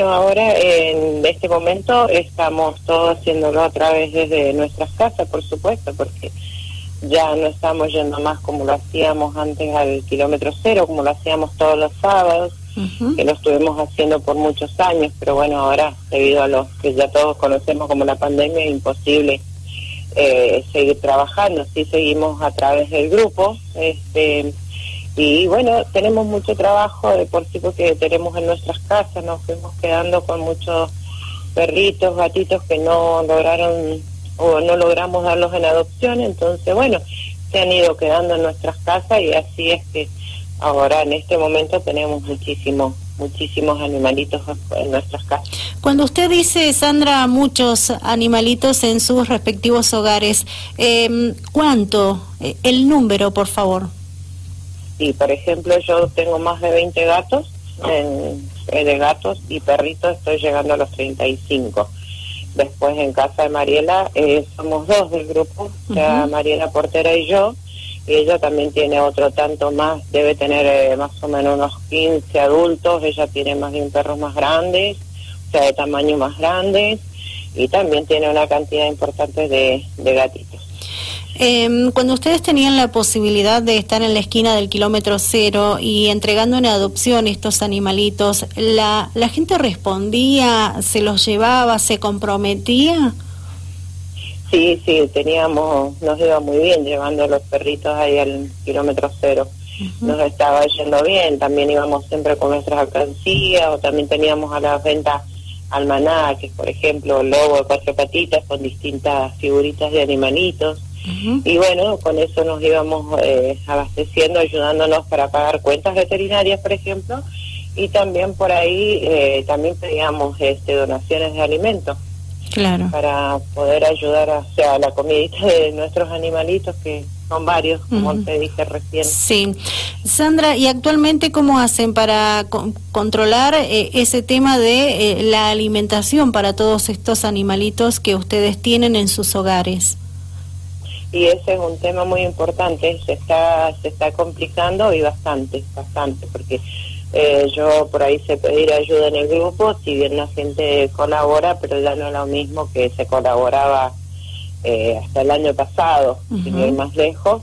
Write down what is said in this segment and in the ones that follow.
ahora en este momento estamos todos haciéndolo a través desde nuestras casas, por supuesto, porque ya no estamos yendo más como lo hacíamos antes al kilómetro cero, como lo hacíamos todos los sábados, que lo estuvimos haciendo por muchos años, pero bueno, ahora debido a lo que ya todos conocemos como la pandemia, es imposible eh, seguir trabajando. Sí seguimos a través del grupo, este y bueno, tenemos mucho trabajo de por sí porque tenemos en nuestras casas, nos fuimos quedando con muchos perritos, gatitos que no lograron o no logramos darlos en adopción, entonces bueno, se han ido quedando en nuestras casas y así es que ahora en este momento tenemos muchísimos muchísimos animalitos en nuestras casas. Cuando usted dice, Sandra, muchos animalitos en sus respectivos hogares, eh, ¿cuánto? Eh, el número, por favor. Sí, por ejemplo, yo tengo más de 20 gatos, en, eh, de gatos y perritos estoy llegando a los 35. Después en casa de Mariela eh, somos dos del grupo, Mariela Portera y yo, y ella también tiene otro tanto más, debe tener eh, más o menos unos 15 adultos, ella tiene más bien perros más grandes, o sea, de tamaño más grandes, y también tiene una cantidad importante de, de gatitos. Eh, cuando ustedes tenían la posibilidad de estar en la esquina del kilómetro cero y entregando en adopción estos animalitos, ¿la, la gente respondía, se los llevaba, se comprometía? Sí, sí, teníamos, nos iba muy bien llevando los perritos ahí al kilómetro cero. Nos estaba yendo bien, también íbamos siempre con nuestras alcancías o también teníamos a la venta almanaques, por ejemplo, lobo de cuatro patitas con distintas figuritas de animalitos y bueno, con eso nos íbamos eh, abasteciendo, ayudándonos para pagar cuentas veterinarias, por ejemplo, y también por ahí eh, también pedíamos este, donaciones de alimentos. Claro. Para poder ayudar a, o sea, la comidita de nuestros animalitos, que son varios, como te dije recién. Sí. Sandra, ¿y actualmente cómo hacen para controlar eh, ese tema de la alimentación para todos estos animalitos que ustedes tienen en sus hogares? Y ese es un tema muy importante, se está, se está complicando y bastante, bastante, porque eh, yo por ahí sé pedir ayuda en el grupo, si bien la gente colabora, pero ya no es lo mismo que se colaboraba eh, hasta el año pasado, sin ir más lejos.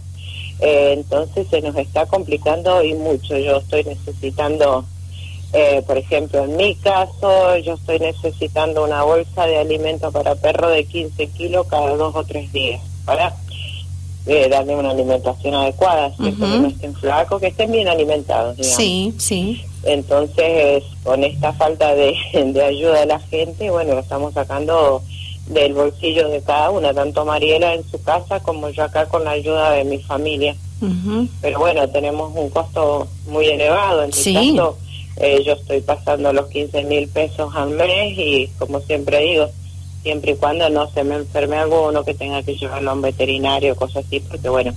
Eh, entonces se nos está complicando y mucho. Yo estoy necesitando, por ejemplo, en mi caso, yo estoy necesitando una bolsa de alimento para perro de 15 kilos cada dos o tres días. Para darle una alimentación adecuada, que no estén flacos, que estén bien alimentados. Sí, sí. Entonces, con esta falta de, de ayuda de la gente, bueno, lo estamos sacando del bolsillo de cada una, tanto Mariela en su casa como yo acá con la ayuda de mi familia. Pero bueno, tenemos un costo muy elevado. En mi caso, eh, yo estoy pasando los 15 mil pesos al mes y, como siempre digo, siempre y cuando no se me enferme alguno, que tenga que llevarlo a un veterinario, cosas así, porque bueno,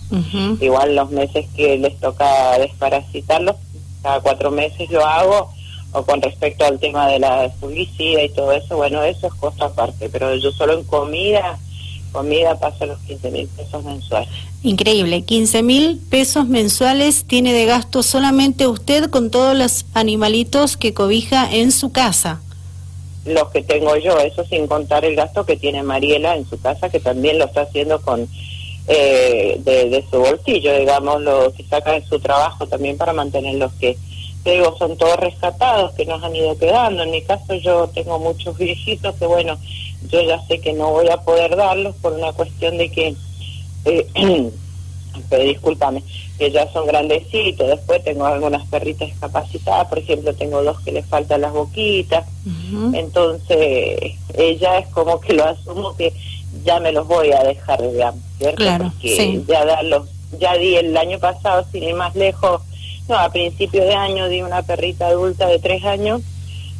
igual los meses que les toca desparasitarlos, cada cuatro meses lo hago, o con respecto al tema de la publicidad y todo eso, bueno, eso es cosa aparte, pero yo solo en comida, comida paso los 15 mil pesos mensuales. Increíble, 15 mil pesos mensuales tiene de gasto solamente usted con todos los animalitos que cobija en su casa los que tengo yo, eso sin contar el gasto que tiene Mariela en su casa, que también lo está haciendo con eh, de, su bolsillo, digamos, lo que saca en su trabajo también para mantener los que, digo, son todos rescatados, que nos han ido quedando. En mi caso yo tengo muchos viejitos que, bueno, yo ya sé que no voy a poder darlos por una cuestión de que... Eh, pero discúlpame, que ya son grandecitos, después tengo algunas perritas discapacitadas, por ejemplo, tengo dos que les faltan las boquitas, entonces ella es como que lo asumo que ya me los voy a dejar, digamos, ¿cierto? Porque ya darlos, ya di el año pasado, sin ir más lejos, no, a principio de año di una perrita adulta de tres años,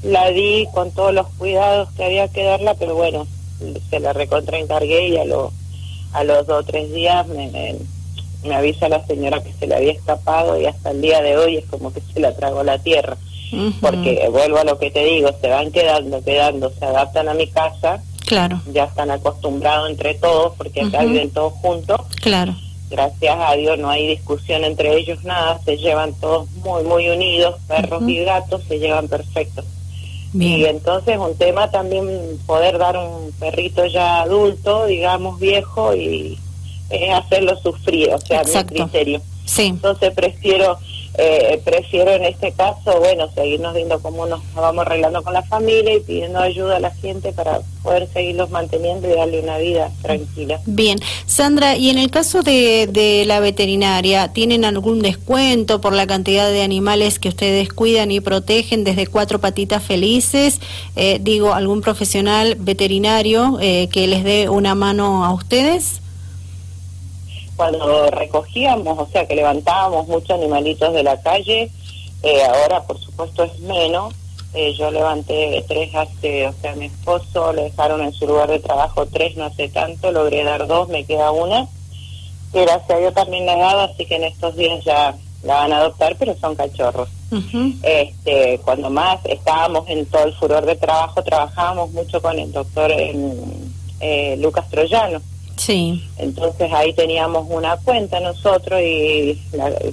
la di con todos los cuidados que había que darla, pero bueno, se la recontraencargué y a, lo, a los dos o tres días me me avisa la señora que se le había escapado y hasta el día de hoy es como que se la tragó la tierra. Porque vuelvo a lo que te digo, se van quedando, quedando, se adaptan a mi casa. Claro. Ya están acostumbrados entre todos porque acá viven todos juntos. Claro. Gracias a Dios no hay discusión entre ellos, nada, se llevan todos muy, muy unidos, perros y gatos se llevan perfectos. Y entonces un tema también poder dar un perrito ya adulto, digamos viejo, y hacerlo sufrir, o sea, mi criterio. Sí. Entonces prefiero eh, prefiero en este caso, bueno, seguirnos viendo cómo nos vamos arreglando con la familia y pidiendo ayuda a la gente para poder seguirlos manteniendo y darle una vida tranquila. Bien, Sandra, y en el caso de, de la veterinaria, ¿tienen algún descuento por la cantidad de animales que ustedes cuidan y protegen desde cuatro patitas felices? Eh, digo, ¿algún profesional veterinario eh, que les dé una mano a ustedes? Cuando recogíamos, o sea, que levantábamos muchos animalitos de la calle, eh, ahora por supuesto es menos. Eh, yo levanté tres hace, o sea, mi esposo le dejaron en su lugar de trabajo tres no hace tanto, logré dar dos, me queda una. Gracias a Dios también la he dado, así que en estos días ya la van a adoptar, pero son cachorros. este Cuando más estábamos en todo el furor de trabajo, trabajábamos mucho con el doctor eh, Lucas Troyano Sí. Entonces ahí teníamos una cuenta nosotros y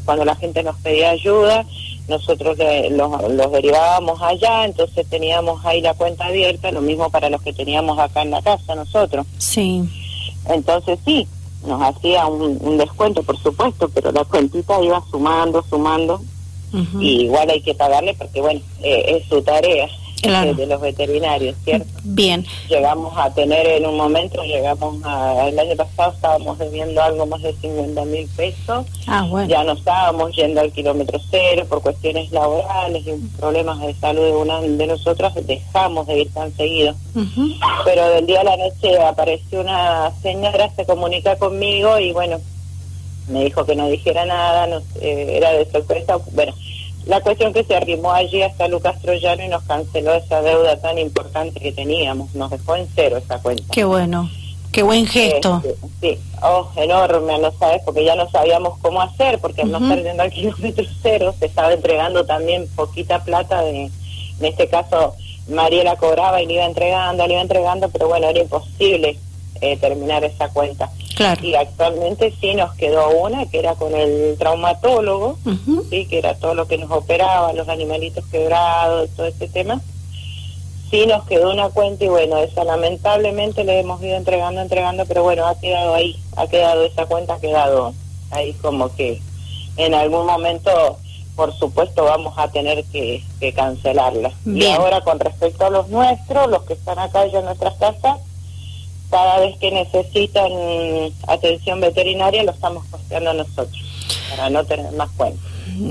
cuando la gente nos pedía ayuda, nosotros los, derivábamos allá, entonces teníamos ahí la cuenta abierta, lo mismo para los que teníamos acá en la casa nosotros. Sí. Entonces sí, nos hacía un, descuento, por supuesto, pero la cuentita iba sumando, sumando, y igual hay que pagarle porque, bueno, eh, es su tarea de los veterinarios, ¿cierto? Bien. Llegamos a tener en un momento, llegamos a, el año pasado estábamos debiendo algo más de 50 mil pesos. Ah, bueno. Ya no estábamos yendo al kilómetro cero por cuestiones laborales y problemas de salud de una de nosotras, dejamos de ir tan seguido. Pero del día a la noche apareció una señora, se comunica conmigo y bueno, me dijo que no dijera nada, no, era de sorpresa. Bueno, la cuestión que se arrimó allí hasta Lucas Troyano y nos canceló esa deuda tan importante que teníamos, nos dejó en cero esa cuenta. Qué bueno, qué buen gesto. Este, sí, oh, enorme, no sabes, porque ya no sabíamos cómo hacer, porque no estar yendo al kilómetro cero se estaba entregando también poquita plata, de, en este caso Mariela cobraba y le iba entregando, le iba entregando, pero bueno, era imposible eh, terminar esa cuenta. Y actualmente sí nos quedó una que era con el traumatólogo, sí, que era todo lo que nos operaba, los animalitos quebrados, todo ese tema. Sí nos quedó una cuenta y bueno, esa lamentablemente le hemos ido entregando, entregando, pero bueno, ha quedado ahí, ha quedado esa cuenta, ha quedado ahí como que en algún momento, por supuesto, vamos a tener que, cancelarla. Y ahora con respecto a los nuestros, los que están acá ya en nuestras casas, cada vez que necesitan atención veterinaria lo estamos costeando nosotros, para no tener más cuenta.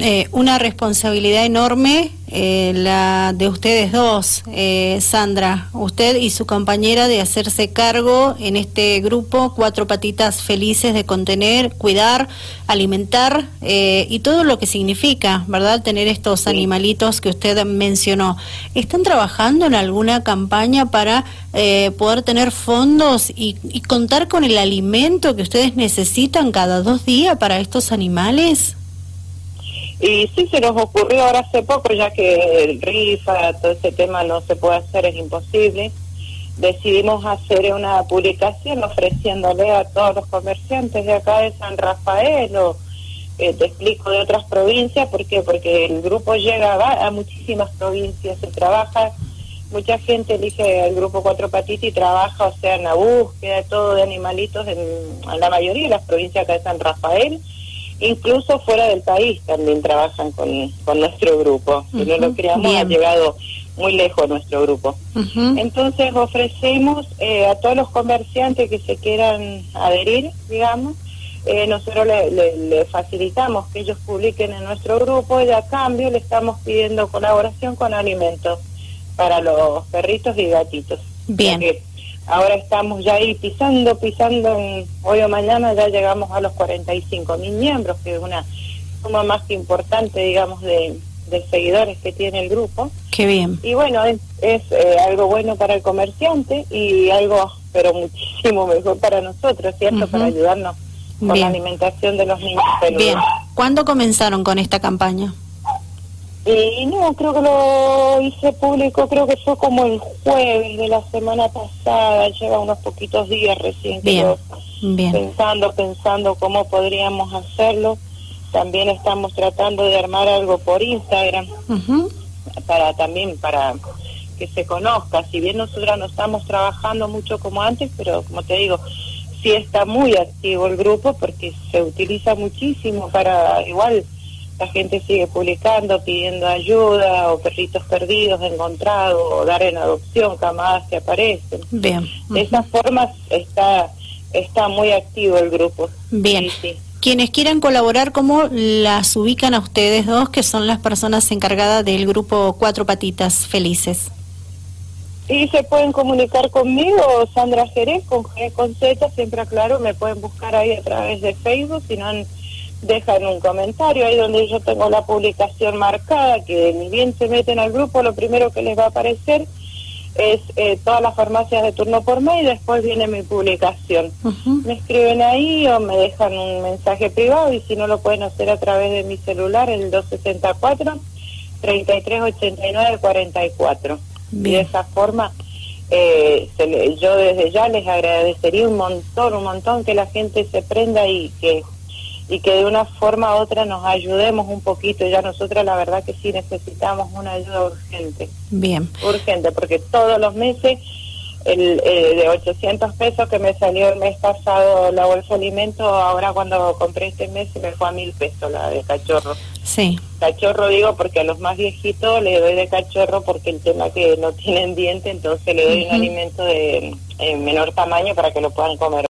Eh, una responsabilidad enorme eh, la de ustedes dos, eh, Sandra, usted y su compañera de hacerse cargo en este grupo Cuatro Patitas Felices de contener, cuidar, alimentar y todo lo que significa, ¿verdad? Tener estos animalitos que usted mencionó. ¿Están trabajando en alguna campaña para poder tener fondos y, y contar con el alimento que ustedes necesitan cada dos días para estos animales? Y sí se nos ocurrió ahora hace poco, ya que el rifa, todo ese tema no se puede hacer, es imposible. Decidimos hacer una publicación ofreciéndole a todos los comerciantes de acá de San Rafael o eh, te explico de otras provincias, ¿por qué? Porque el grupo llega a, muchísimas provincias, se trabaja, mucha gente elige el grupo Cuatro Patitas y trabaja, o sea, en la búsqueda todo de animalitos en, en la mayoría de las provincias acá de San Rafael incluso fuera del país también trabajan con, con nuestro grupo. Si no lo creamos, ha llegado muy lejos nuestro grupo. Entonces ofrecemos eh, a todos los comerciantes que se quieran adherir, digamos, eh, nosotros le, facilitamos que ellos publiquen en nuestro grupo y a cambio le estamos pidiendo colaboración con alimentos para los perritos y gatitos. Bien ahora estamos ya ahí pisando, pisando, hoy o mañana ya llegamos a los 45 mil miembros, que es una suma más que importante, digamos, de, seguidores que tiene el grupo. Qué bien. Y bueno, es, eh, algo bueno para el comerciante y algo, pero muchísimo mejor para nosotros, ¿cierto? Para ayudarnos con la alimentación de los niños. Bien. ¿Cuándo comenzaron con esta campaña? Y no, creo que lo hice público, creo que fue como el jueves de la semana pasada, lleva unos poquitos días recién. Bien, Pensando, pensando cómo podríamos hacerlo. También estamos tratando de armar algo por Instagram, para también, para que se conozca. Si bien nosotros no estamos trabajando mucho como antes, pero como te digo, sí está muy activo el grupo porque se utiliza muchísimo para igual la gente sigue publicando, pidiendo ayuda, o perritos perdidos encontrados, o dar en adopción camadas que aparecen. Bien. De esa forma está, está muy activo el grupo. Bien. Quienes quieran colaborar, ¿cómo las ubican a ustedes dos, que son las personas encargadas del grupo Cuatro Patitas Felices? Sí, se pueden comunicar conmigo, Sandra Jerez, con G con Z, siempre aclaro, me pueden buscar ahí a través de Facebook, si no dejan un comentario ahí donde yo tengo la publicación marcada, que ni bien se meten al grupo, lo primero que les va a aparecer es eh, todas las farmacias de turno por mail, y después viene mi publicación. Me escriben ahí o me dejan un mensaje privado y si no lo pueden hacer a través de mi celular, el 264 3389 44. Y de esa forma eh, yo desde ya les agradecería un montón, un montón que la gente se prenda y que y que de una forma u otra nos ayudemos un poquito. Ya nosotros la verdad que sí necesitamos una ayuda urgente. Bien. Urgente, porque todos los meses el eh, de 800 pesos que me salió el mes pasado la bolsa de alimentos, ahora cuando compré este mes se me fue a mil pesos la de cachorro. Sí. Cachorro digo porque a los más viejitos le doy de cachorro porque el tema que no tienen diente, entonces le doy un alimento de menor tamaño para que lo puedan comer.